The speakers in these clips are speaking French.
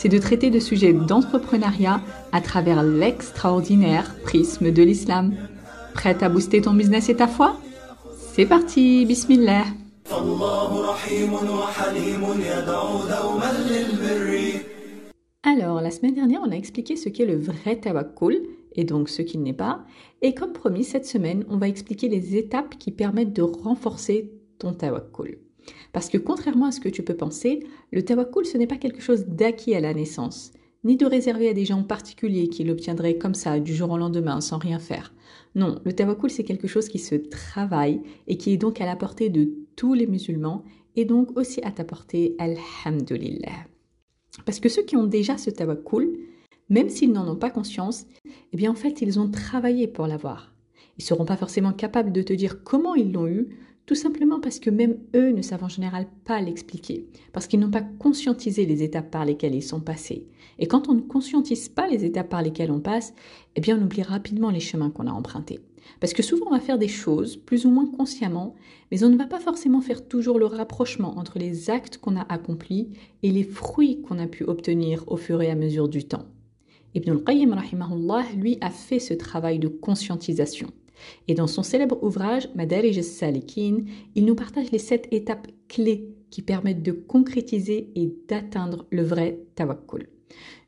c'est de traiter de sujets d'entrepreneuriat à travers l'extraordinaire prisme de l'islam. Prête à booster ton business et ta foi? C'est parti, bismillah alors, la semaine dernière, on a expliqué ce qu'est le vrai tawakkul, et donc ce qu'il n'est pas. Et comme promis, cette semaine, on va expliquer les étapes qui permettent de renforcer ton tawakkul. Parce que contrairement à ce que tu peux penser, le tawakkul, ce n'est pas quelque chose d'acquis à la naissance, ni de réservé à des gens particuliers qui l'obtiendraient comme ça, du jour au lendemain, sans rien faire. Non, le tawakkul, c'est quelque chose qui se travaille et qui est donc à la portée de tous les musulmans et donc aussi à ta portée, alhamdulillah. Parce que ceux qui ont déjà ce tawakkul, même s'ils n'en ont pas conscience, eh bien en fait, ils ont travaillé pour l'avoir. Ils ne seront pas forcément capables de te dire comment ils l'ont eu, tout simplement parce que même eux ne savent en général pas l'expliquer, parce qu'ils n'ont pas conscientisé les étapes par lesquelles ils sont passés. Et quand on ne conscientise pas les étapes par lesquelles on passe, eh bien on oublie rapidement les chemins qu'on a empruntés. Parce que souvent on va faire des choses plus ou moins consciemment, mais on ne va pas forcément faire toujours le rapprochement entre les actes qu'on a accomplis et les fruits qu'on a pu obtenir au fur et à mesure du temps. Ibn al-Qayyim lui a fait ce travail de conscientisation. Et dans son célèbre ouvrage Madarij al-Salikin, il nous partage les sept étapes clés qui permettent de concrétiser et d'atteindre le vrai tawakkul.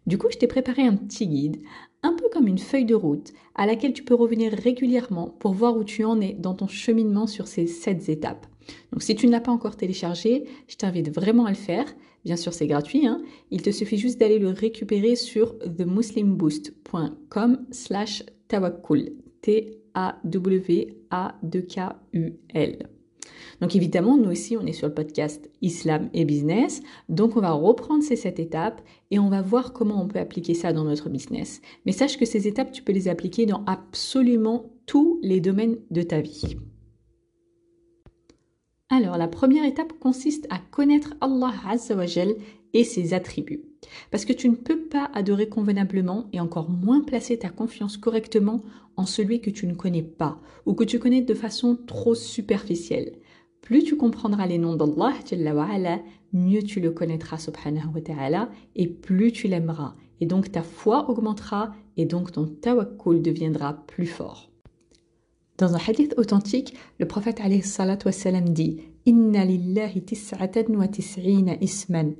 Du coup, je t'ai préparé un petit guide, un peu comme une feuille de route, à laquelle tu peux revenir régulièrement pour voir où tu en es dans ton cheminement sur ces sept étapes. Donc si tu ne l'as pas encore téléchargé, je t'invite vraiment à le faire. Bien sûr, c'est gratuit. Hein. Il te suffit juste d'aller le récupérer sur themuslimboost.com slash tawakkul. A-W-A-2-K-U-L. Donc évidemment, nous aussi, on est sur le podcast Islam et Business. Donc on va reprendre ces sept étapes et on va voir comment on peut appliquer ça dans notre business. Mais sache que ces étapes, tu peux les appliquer dans absolument tous les domaines de ta vie. Alors, la première étape consiste à connaître Allah Azzawajal et ses attributs. Parce que tu ne peux pas adorer convenablement et encore moins placer ta confiance correctement en celui que tu ne connais pas ou que tu connais de façon trop superficielle. Plus tu comprendras les noms d'Allah, mieux tu le connaîtras subhanahu wa ta'ala et plus tu l'aimeras. Et donc ta foi augmentera et donc ton tawakkul deviendra plus fort. Dans un hadith authentique, le prophète alayhi dit Inna lillahi tis'atan wa tis'ina isman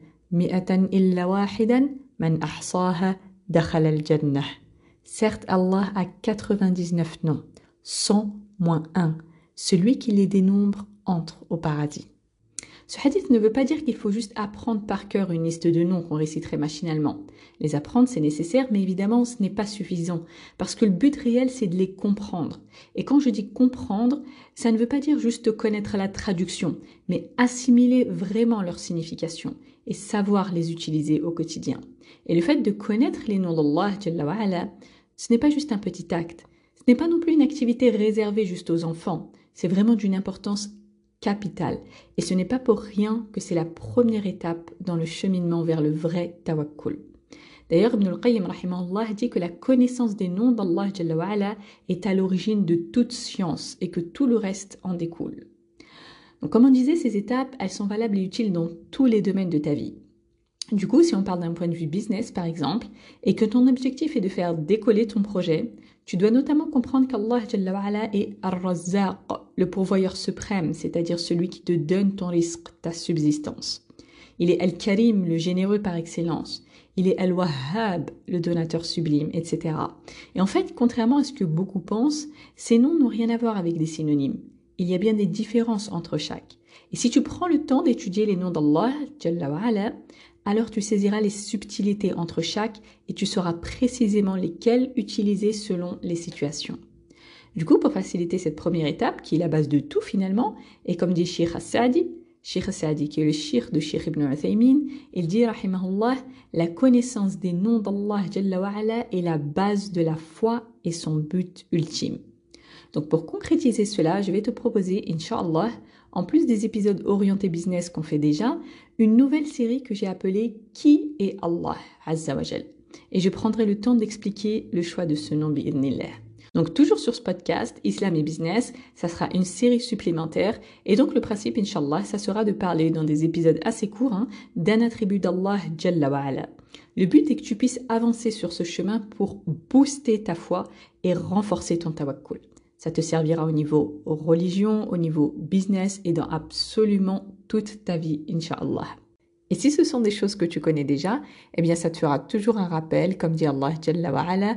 Certes, Allah a 99 noms, 100 moins 1. Celui qui les dénombre entre au paradis. Ce hadith ne veut pas dire qu'il faut juste apprendre par cœur une liste de noms qu'on réciterait machinalement. Les apprendre, c'est nécessaire, mais évidemment, ce n'est pas suffisant, parce que le but réel, c'est de les comprendre. Et quand je dis comprendre, ça ne veut pas dire juste connaître la traduction, mais assimiler vraiment leur signification et savoir les utiliser au quotidien. Et le fait de connaître les noms d'Allah, ce n'est pas juste un petit acte, ce n'est pas non plus une activité réservée juste aux enfants, c'est vraiment d'une importance Et ce n'est pas pour rien que c'est la première étape dans le cheminement vers le vrai tawakkul. D'ailleurs, Ibn al-Qayyim dit que la connaissance des noms d'Allah est à l'origine de toute science et que tout le reste en découle. Donc, comme on disait, ces étapes, elles sont valables et utiles dans tous les domaines de ta vie. Du coup, si on parle d'un point de vue business, par exemple, et que ton objectif est de faire décoller ton projet, tu dois notamment comprendre qu'Allah est Ar-Razzaq, le pourvoyeur suprême, c'est-à-dire celui qui te donne ton risque, ta subsistance. Il est Al-Karim, le généreux par excellence. Il est Al-Wahhab, le donateur sublime, etc. Et en fait, contrairement à ce que beaucoup pensent, ces noms n'ont rien à voir avec des synonymes. Il y a bien des différences entre chaque. Et si tu prends le temps d'étudier les noms d'Allah, alors tu saisiras les subtilités entre chaque et tu sauras précisément lesquelles utiliser selon les situations. Du coup, pour faciliter cette première étape, qui est la base de tout finalement, et comme dit Sheikh As-Sadi, Sheikh As-Sadi qui est le Sheikh de Sheikh Ibn Uthaymin, il dit, rahimahullah, la connaissance des noms d'Allah est la base de la foi est son but ultime. Donc pour concrétiser cela, je vais te proposer, Inch'Allah, en plus des épisodes orientés business qu'on fait déjà, une nouvelle série que j'ai appelée Qui est Allah Azzawajal. Et je prendrai le temps d'expliquer le choix de ce nom bi'idnillah. Donc toujours sur ce podcast, Islam et Business, ça sera une série supplémentaire. Et donc le principe, Inch'Allah, ça sera de parler dans des épisodes assez courts hein, d'un attribut d'Allah Jalla wa'ala. Le but est que tu puisses avancer sur ce chemin pour booster ta foi et renforcer ton tawakkul. Ça te servira au niveau religion, au niveau business et dans absolument toute ta vie, Inch'Allah. Et si ce sont des choses que tu connais déjà, eh bien ça te fera toujours un rappel, comme dit Allah Jalla wa'ala,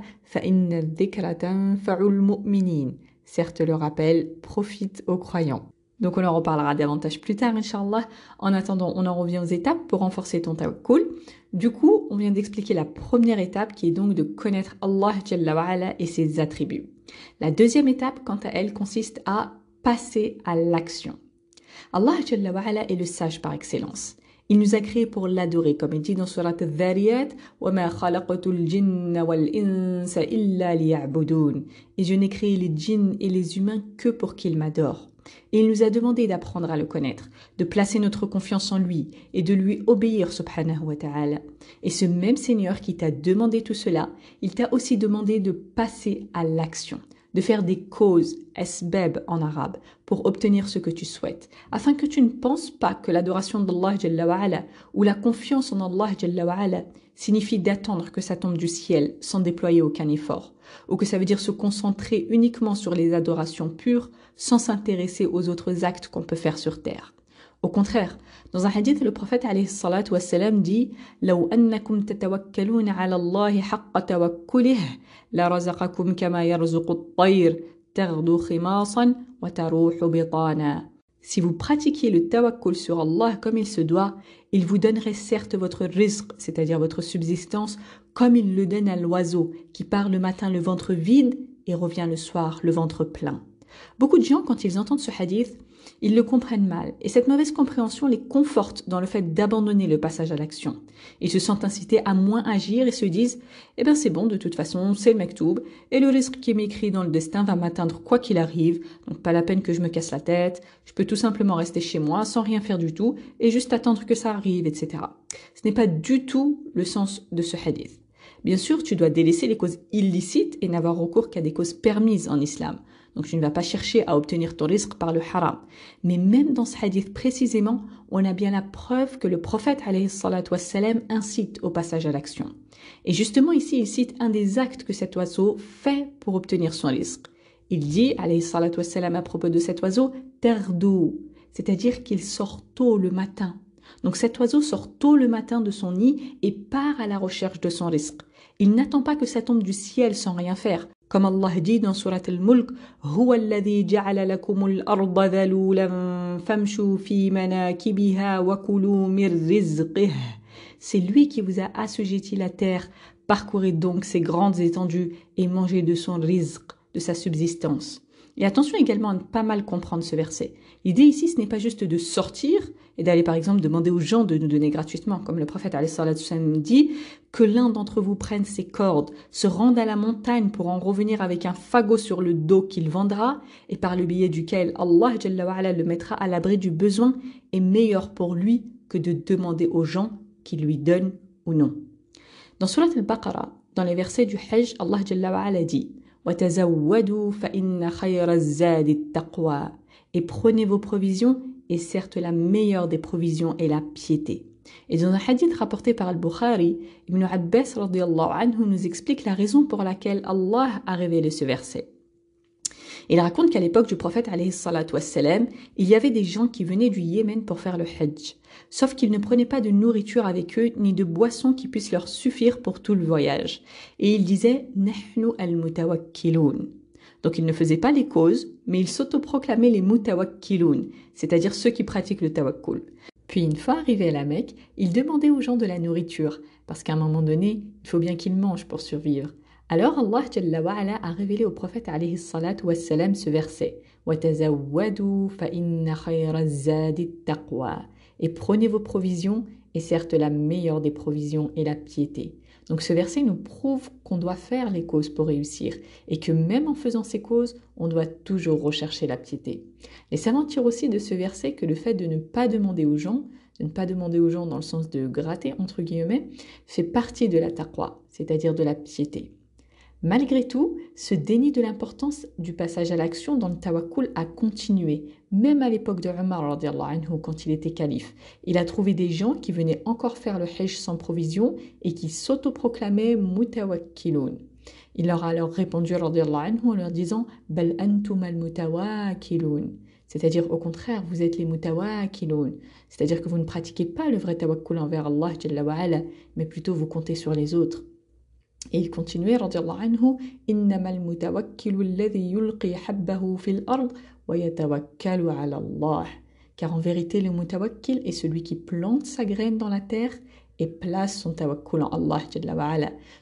Certes, le rappel profite aux croyants. Donc on en reparlera davantage plus tard, Inch'Allah. En attendant, on en revient aux étapes pour renforcer ton tawakkul. Du coup, on vient d'expliquer la première étape qui est donc de connaître Allah Jalla wa'ala et ses attributs. La deuxième étape, quant à elle, consiste à passer à l'action. Allah est le sage par excellence. Il nous a créés pour l'adorer, comme il dit dans Surat al-Dhariyat, Et je n'ai créé les djinns et les humains que pour qu'ils m'adorent. Et il nous a demandé d'apprendre à le connaître, de placer notre confiance en lui et de lui obéir, subhanahu wa ta'ala. Et ce même Seigneur qui t'a demandé tout cela, il t'a aussi demandé de passer à l'action, de faire des causes, esbeb en arabe, pour obtenir ce que tu souhaites, afin que tu ne penses pas que l'adoration d'Allah ou la confiance en Allah signifie d'attendre que ça tombe du ciel sans déployer aucun effort, ou que ça veut dire se concentrer uniquement sur les adorations pures sans s'intéresser aux autres actes qu'on peut faire sur terre. Au contraire, dans un hadith, le prophète alayhi salatu wassalam dit لو أنكم تتوكلون على الله حق توكله لرزقكم كما يرزق الطير تغدو خماصا وتروح بطانا Si vous pratiquiez le tawakkul sur Allah comme il se doit, il vous donnerait certes votre rizq, c'est-à-dire votre subsistance, comme il le donne à l'oiseau qui part le matin le ventre vide et revient le soir le ventre plein. Beaucoup de gens, quand ils entendent ce hadith, ils le comprennent mal, et cette mauvaise compréhension les conforte dans le fait d'abandonner le passage à l'action. Ils se sentent incités à moins agir et se disent Eh bien c'est bon, de toute façon, c'est le mektoub, et le risque qui est écrit dans le destin va m'atteindre quoi qu'il arrive, donc pas la peine que je me casse la tête, je peux tout simplement rester chez moi sans rien faire du tout, et juste attendre que ça arrive, etc. Ce n'est pas du tout le sens de ce hadith. Bien sûr, tu dois délaisser les causes illicites et n'avoir recours qu'à des causes permises en islam. Donc tu ne vas pas chercher à obtenir ton risque par le haram. Mais même dans ce hadith précisément, on a bien la preuve que le prophète wassalam, incite au passage à l'action. Et justement ici, il cite un des actes que cet oiseau fait pour obtenir son risque. Il dit, wassalam, à propos de cet oiseau, terdou, c'est-à-dire qu'il sort tôt le matin. Donc cet oiseau sort tôt le matin de son nid et part à la recherche de son risque. Il n'attend pas que ça tombe du ciel sans rien faire. Comme Allah dit dans Surat Al-Mulk, C'est lui qui vous a assujetti la terre. Parcourez donc ces grandes étendues et mangez de son rizq, de sa subsistance. Et attention également à ne pas mal comprendre ce verset. L'idée ici, ce n'est pas juste de sortir et d'aller par exemple demander aux gens de nous donner gratuitement, comme le prophète dit, que l'un d'entre vous prenne ses cordes, se rende à la montagne pour en revenir avec un fagot sur le dos qu'il vendra, et par le biais duquel Allah le mettra à l'abri du besoin, est meilleur pour lui que de demander aux gens qui lui donnent ou non. Dans Surat al-Baqarah, dans les versets du Hajj, Allah dit et prenez vos provisions, et certes la meilleure des provisions est la piété. Et dans un hadith rapporté par Al-Bukhari, Ibn Abbas anhu nous explique la raison pour laquelle Allah a révélé ce verset. Il raconte qu'à l'époque du prophète wassalam, il y avait des gens qui venaient du Yémen pour faire le Hajj. Sauf qu'ils ne prenaient pas de nourriture avec eux ni de boissons qui puissent leur suffire pour tout le voyage. Et ils disaient Nahnu al-mutawakkilun. Donc ils ne faisaient pas les causes, mais ils s'autoproclamaient les mutawakkilun, c'est-à-dire ceux qui pratiquent le tawakkul. Puis une fois arrivés à la Mecque, ils demandaient aux gens de la nourriture, parce qu'à un moment donné, il faut bien qu'ils mangent pour survivre. Alors Allah a révélé au prophète ce verset Et prenez vos provisions, et certes la meilleure des provisions est la piété. Donc ce verset nous prouve qu'on doit faire les causes pour réussir et que même en faisant ces causes, on doit toujours rechercher la piété. Les savants tirent aussi de ce verset que le fait de ne pas demander aux gens, de ne pas demander aux gens dans le sens de gratter entre guillemets, fait partie de la taqwa, c'est-à-dire de la piété. Malgré tout, ce déni de l'importance du passage à l'action dans le tawakkul a continué, même à l'époque de Omar quand il était calife. Il a trouvé des gens qui venaient encore faire le hajj sans provision et qui s'autoproclamaient mutawakkilun. Il leur a alors répondu en leur disant Bal antum al mutawakkilun. C'est-à-dire, au contraire, vous êtes les mutawakkilun. C'est-à-dire que vous ne pratiquez pas le vrai tawakkul envers Allah, mais plutôt vous comptez sur les autres. Et il continuait, radiallahu anhu, mutawakkilu alladhi yulqi habbahu fil ard wa yatawakkalu ala Allah. Car en vérité, le mutawakkil est celui qui plante sa graine dans la terre et place son tawakkul en Allah.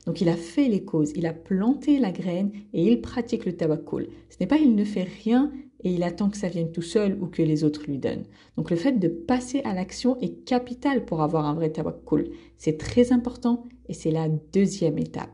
Donc il a fait les causes, il a planté la graine et il pratique le tawakkul. Ce n'est pas il ne fait rien et il attend que ça vienne tout seul ou que les autres lui donnent. Donc le fait de passer à l'action est capital pour avoir un vrai tawakkul. C'est très important et c'est la deuxième étape.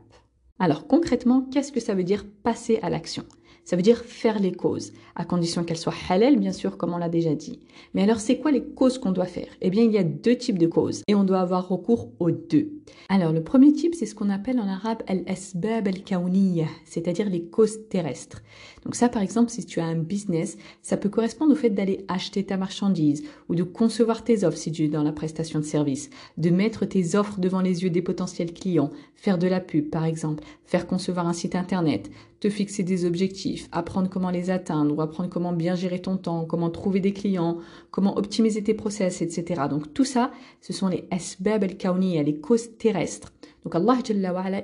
Alors concrètement, qu'est-ce que ça veut dire passer à l'action? Ça veut dire faire les causes, à condition qu'elles soient halal, bien sûr, comme on l'a déjà dit. Mais alors, c'est quoi les causes qu'on doit faire? Eh bien, il y a deux types de causes et on doit avoir recours aux deux. Alors, le premier type, c'est ce qu'on appelle en arabe al-asbab al-kawniyya, c'est-à-dire les causes terrestres. Donc ça, par exemple, si tu as un business, ça peut correspondre au fait d'aller acheter ta marchandise ou de concevoir tes offres si tu es dans la prestation de service, de mettre tes offres devant les yeux des potentiels clients, faire de la pub, par exemple, faire concevoir un site internet, te fixer des objectifs, apprendre comment les atteindre ou apprendre comment bien gérer ton temps, comment trouver des clients, comment optimiser tes process, etc. Donc tout ça, ce sont les asbab al-kawniya, les causes terrestres. Donc Allah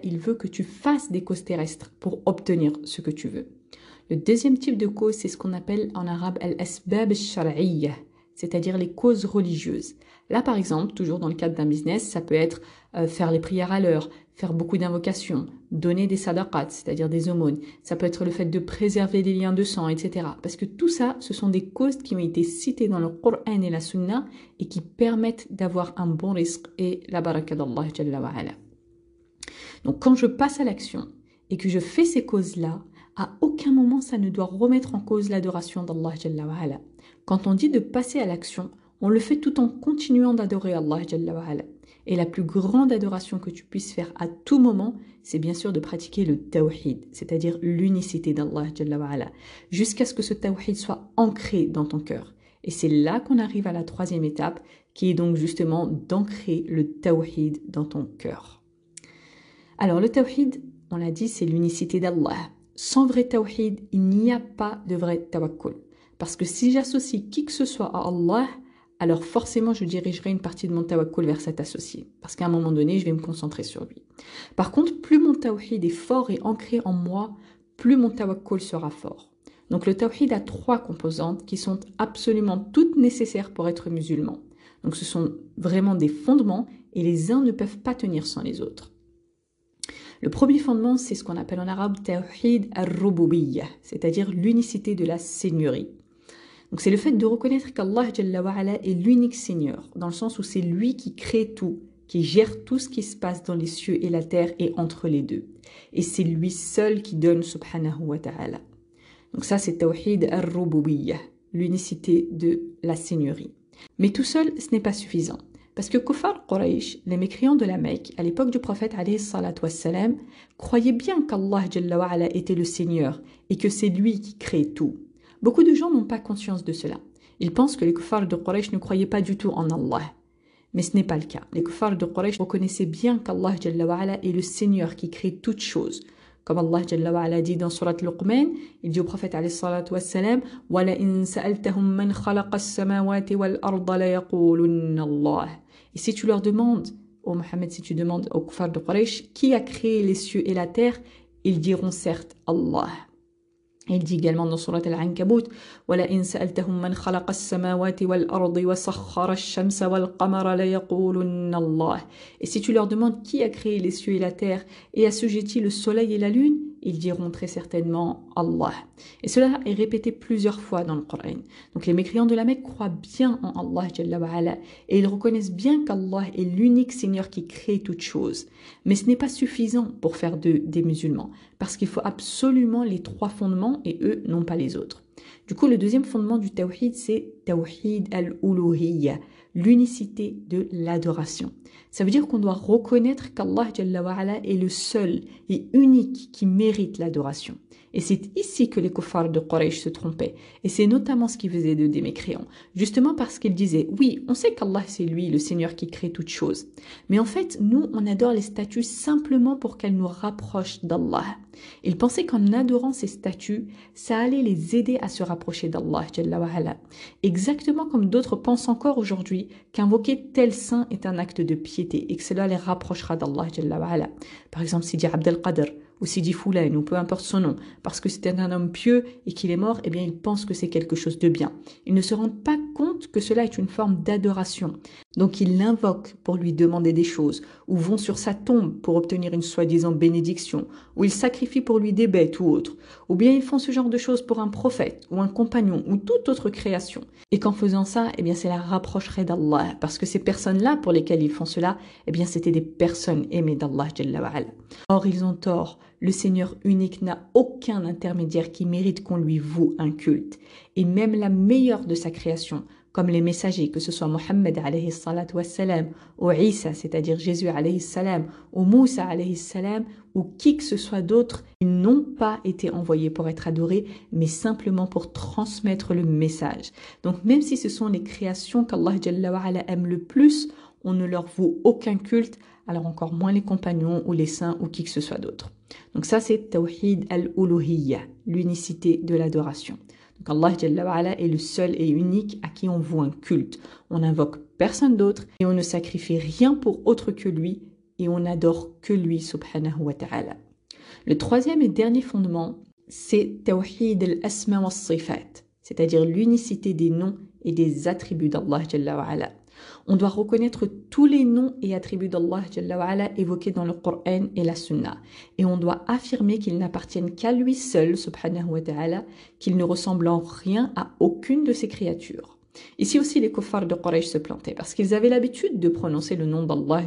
il veut que tu fasses des causes terrestres pour obtenir ce que tu veux. Le deuxième type de cause, c'est ce qu'on appelle en arabe al-asbab al c'est-à-dire les causes religieuses. Là, par exemple, toujours dans le cadre d'un business, ça peut être euh, faire les prières à l'heure, faire beaucoup d'invocations, donner des sadaqat, c'est-à-dire des aumônes. Ça peut être le fait de préserver les liens de sang, etc. Parce que tout ça, ce sont des causes qui ont été citées dans le Coran et la Sunna et qui permettent d'avoir un bon risque et la baraka d'Allah. Donc quand je passe à l'action et que je fais ces causes-là, à aucun moment ça ne doit remettre en cause l'adoration d'Allah. Quand on dit de passer à l'action, on le fait tout en continuant d'adorer Allah. Et la plus grande adoration que tu puisses faire à tout moment, c'est bien sûr de pratiquer le tawhid, c'est-à-dire l'unicité d'Allah, jusqu'à ce que ce tawhid soit ancré dans ton cœur. Et c'est là qu'on arrive à la troisième étape, qui est donc justement d'ancrer le tawhid dans ton cœur. Alors le tawhid, on l'a dit, c'est l'unicité d'Allah. Sans vrai tawhid, il n'y a pas de vrai tawakkul. Parce que si j'associe qui que ce soit à Allah, alors forcément je dirigerai une partie de mon tawakkul vers cet associé, parce qu'à un moment donné, je vais me concentrer sur lui. Par contre, plus mon tawhid est fort et ancré en moi, plus mon tawakkul sera fort. Donc le tawhid a trois composantes qui sont absolument toutes nécessaires pour être musulman. Donc ce sont vraiment des fondements et les uns ne peuvent pas tenir sans les autres. Le premier fondement, c'est ce qu'on appelle en arabe tawhid al-rububiyyah, c'est-à-dire l'unicité de la seigneurie. Donc c'est le fait de reconnaître qu'Allah est l'unique Seigneur, dans le sens où c'est lui qui crée tout, qui gère tout ce qui se passe dans les cieux et la terre et entre les deux. Et c'est lui seul qui donne subhanahu wa ta'ala. Donc ça c'est Tawhid al-Rububiyyah, l'unicité de la Seigneurie. Mais tout seul, ce n'est pas suffisant. Parce que Kufar Quraysh, les mécréants de la Mecque, à l'époque du prophète wassalam, croyaient bien qu'Allah était le Seigneur et que c'est lui qui crée tout. Beaucoup de gens n'ont pas conscience de cela. Ils pensent que les kuffars de Quraysh ne croyaient pas du tout en Allah. Mais ce n'est pas le cas. Les kuffars de Quraysh reconnaissaient bien qu'Allah est le Seigneur qui crée toutes choses. Comme Allah dit dans Surat Luqman, il dit au prophète wassalam Et si tu leur demandes, ô Mohammed, si tu demandes aux kuffars de Quraysh, qui a créé les cieux et la terre, ils diront certes Allah. Il dit également dans Surat Al-Ankabut وَلَئِنْ سَأَلْتَهُمْ مَنْ خَلَقَ السَّمَاوَاتِ وَالْأَرْضِ وَسَخَّرَ الشَّمْسَ وَالْقَمَرَ لَيَقُولُنَّ اللَّهِ Et si tu leur demandes qui a créé les cieux et la terre et assujetti le soleil et la lune, ils diront très certainement Allah. Et cela est répété plusieurs fois dans le Coran. Donc les mécréants de la Mecque croient bien en Allah et ils reconnaissent bien qu'Allah est l'unique Seigneur qui crée toutes choses. Mais ce n'est pas suffisant pour faire des musulmans, parce qu'il faut absolument les trois fondements et eux non pas les autres. Du coup, le deuxième fondement du tawhid, c'est tawhid al-uluhiyya, l'unicité de l'adoration. Ça veut dire qu'on doit reconnaître qu'Allah est le seul et unique qui mérite l'adoration. Et c'est ici que les kuffars de Quraysh se trompaient. Et c'est notamment ce qui faisait de. Justement parce qu'ils disaient, oui, on sait qu'Allah c'est lui, le Seigneur qui crée toutes choses. Mais en fait, nous, on adore les statues simplement pour qu'elles nous rapprochent d'Allah. Ils pensaient qu'en adorant ces statues, ça allait les aider à se rapprocher d'Allah. Exactement comme d'autres pensent encore aujourd'hui qu'invoquer tel saint est un acte de piété et que cela les rapprochera d'Allah. Par exemple, Sidi Abdel Qadr ou Sidi Foulain, ou peu importe son nom, parce que c'était un homme pieux et qu'il est mort, eh bien, il pense que c'est quelque chose de bien. Ils ne se rendent pas compte que cela est une forme d'adoration. Donc, ils l'invoquent pour lui demander des choses, ou vont sur sa tombe pour obtenir une soi-disant bénédiction, ou ils sacrifient pour lui des bêtes ou autres, ou bien ils font ce genre de choses pour un prophète, ou un compagnon, ou toute autre création. Et qu'en faisant ça, eh bien, cela rapprocherait d'Allah, parce que ces personnes-là pour lesquelles ils font cela, eh bien, c'était des personnes aimées d'Allah. Or, ils ont tort le Seigneur unique n'a aucun intermédiaire qui mérite qu'on lui voue un culte. Et même la meilleure de sa création, comme les messagers, que ce soit Mohammed ou Isa, c'est-à-dire Jésus ou Moussa ou qui que ce soit d'autre, ils n'ont pas été envoyés pour être adorés, mais simplement pour transmettre le message. Donc même si ce sont les créations qu'Allah aime le plus, on ne leur voue aucun culte, alors encore moins les compagnons ou les saints ou qui que ce soit d'autre. Donc ça c'est Tawhid al-Uluhiyya, l'unicité de l'adoration. Donc Allah est le seul et unique à qui on voue un culte. On n'invoque personne d'autre et on ne sacrifie rien pour autre que lui et on n'adore que lui subhanahu wa ta'ala. Le troisième et dernier fondement, c'est Tawhid al-Asma wa cest c'est-à-dire l'unicité des noms et des attributs d'Allah on doit reconnaître tous les noms et attributs d'Allah évoqués dans le Coran et la Sunna. Et on doit affirmer qu'ils n'appartiennent qu'à lui seul, subhanahu wa ta'ala, qu'ils ne ressemblent en rien à aucune de ses créatures. Ici aussi, les kuffars de Quraysh se plantaient parce qu'ils avaient l'habitude de prononcer le nom d'Allah.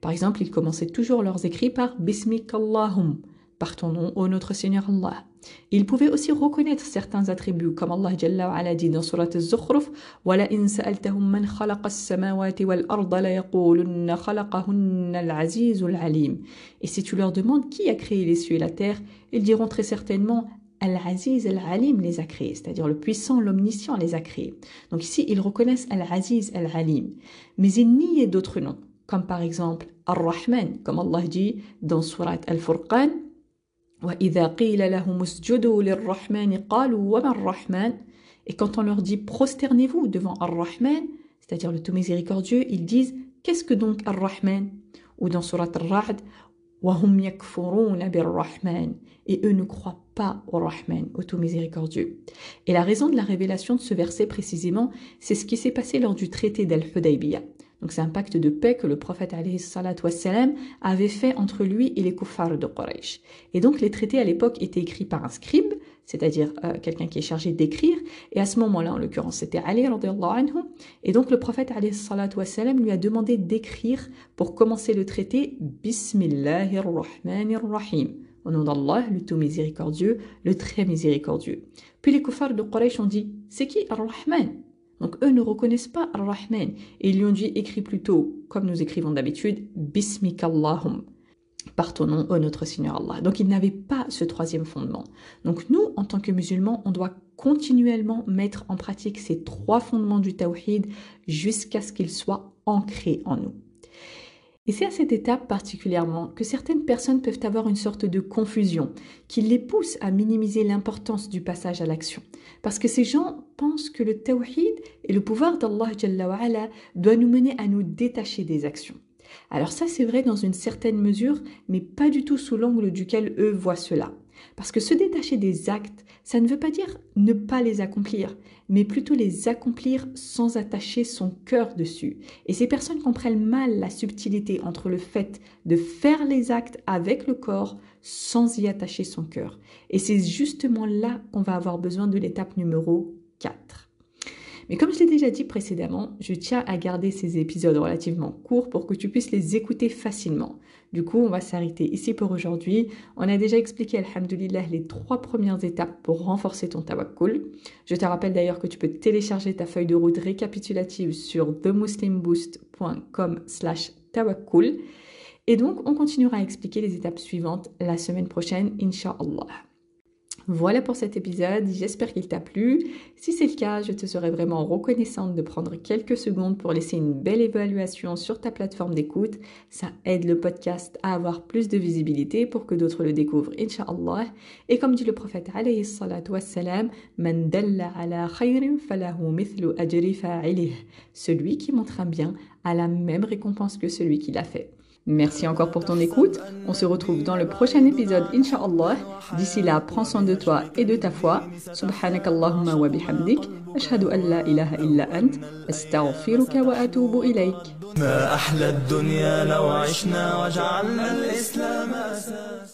Par exemple, ils commençaient toujours leurs écrits par Bismikallahum, par ton nom, ô notre Seigneur Allah. Il pouvait aussi reconnaître certains attributs, comme Allah Jalla wa ala dit dans Surat Al-Zukhruf وَلَئِن سَأَلْتَهُم مَّنْ خَلَقَ السَّمَاوَاتِ وَالْأَرْضَ لَيَقُولُنَّ خَلَقَهُنَّ الْعَزِيزُ الْعَلِيمُ Et si tu leur demandes qui a créé les cieux et la terre, ils diront très certainement Al-Aziz Al-Alim les a créés, c'est-à-dire le puissant, l'omniscient les a créés. Donc ici, ils reconnaissent Al-Aziz Al-Alim. Mais ils nient d'autres noms, comme par exemple Ar-Rahman, comme Allah dit dans Surat Al-Furqan et quand on leur dit prosternez-vous devant Ar-Rahman, c'est-à-dire le tout miséricordieux, ils disent qu'est-ce que donc Ar-Rahman? Ou dans Surat Ar-Ra'd, et eux ne croient pas au Rahman, au tout miséricordieux. Et la raison de la révélation de ce verset précisément, c'est ce qui s'est passé lors du traité d'Al-Hudaybiyah. Donc c'est un pacte de paix que le prophète wassalam, avait fait entre lui et les kuffars de Quraysh. Et donc les traités à l'époque étaient écrits par un scribe, c'est-à-dire euh, quelqu'un qui est chargé d'écrire. Et à ce moment-là, en l'occurrence, c'était Ali anhu. Et donc le prophète wassalam, lui a demandé d'écrire pour commencer le traité Bismillahir Rahmanir. Au nom d'Allah, le tout miséricordieux, le très miséricordieux. Puis les kuffars de Quraysh ont dit, c'est qui Ar-Rahman? Donc eux ne reconnaissent pas Ar-Rahman et ils lui ont dit écrit plutôt, comme nous écrivons d'habitude, Bismikallahum, par ton nom, ô notre Seigneur Allah. Donc ils n'avaient pas ce troisième fondement. Donc nous, en tant que musulmans, on doit continuellement mettre en pratique ces trois fondements du tawhid jusqu'à ce qu'ils soient ancrés en nous. Et c'est à cette étape particulièrement que certaines personnes peuvent avoir une sorte de confusion qui les pousse à minimiser l'importance du passage à l'action. Parce que ces gens pensent que le tawhid et le pouvoir d'Allah doit nous mener à nous détacher des actions. Alors ça c'est vrai dans une certaine mesure, mais pas du tout sous l'angle duquel eux voient cela. Parce que se détacher des actes, ça ne veut pas dire ne pas les accomplir, mais plutôt les accomplir sans attacher son cœur dessus. Et ces personnes comprennent mal la subtilité entre le fait de faire les actes avec le corps sans y attacher son cœur. Et c'est justement là qu'on va avoir besoin de l'étape numéro 4. Mais comme je l'ai déjà dit précédemment, je tiens à garder ces épisodes relativement courts pour que tu puisses les écouter facilement. Du coup, on va s'arrêter ici pour aujourd'hui. On a déjà expliqué, alhamdulillah, les trois premières étapes pour renforcer ton tawakkul. Je te rappelle d'ailleurs que tu peux télécharger ta feuille de route récapitulative sur themuslimboost.com slash tawakkul. Et donc, on continuera à expliquer les étapes suivantes la semaine prochaine, inshallah. Voilà pour cet épisode, j'espère qu'il t'a plu. Si c'est le cas, je te serais vraiment reconnaissante de prendre quelques secondes pour laisser une belle évaluation sur ta plateforme d'écoute. Ça aide le podcast à avoir plus de visibilité pour que d'autres le découvrent, inshallah. Et comme dit le prophète salatu wassalam, Celui qui montre un bien a la même récompense que celui qui l'a fait. Merci encore pour ton écoute. On se retrouve dans le prochain épisode, Inch'Allah. D'ici là, prends soin de toi et de ta foi. Subhanakallahumma wa bihamdik. أشهد أن لا إله إلا أنت أستغفرك وأتوب إليك ما أحلى الدنيا لو عشنا وجعلنا الإسلام أساس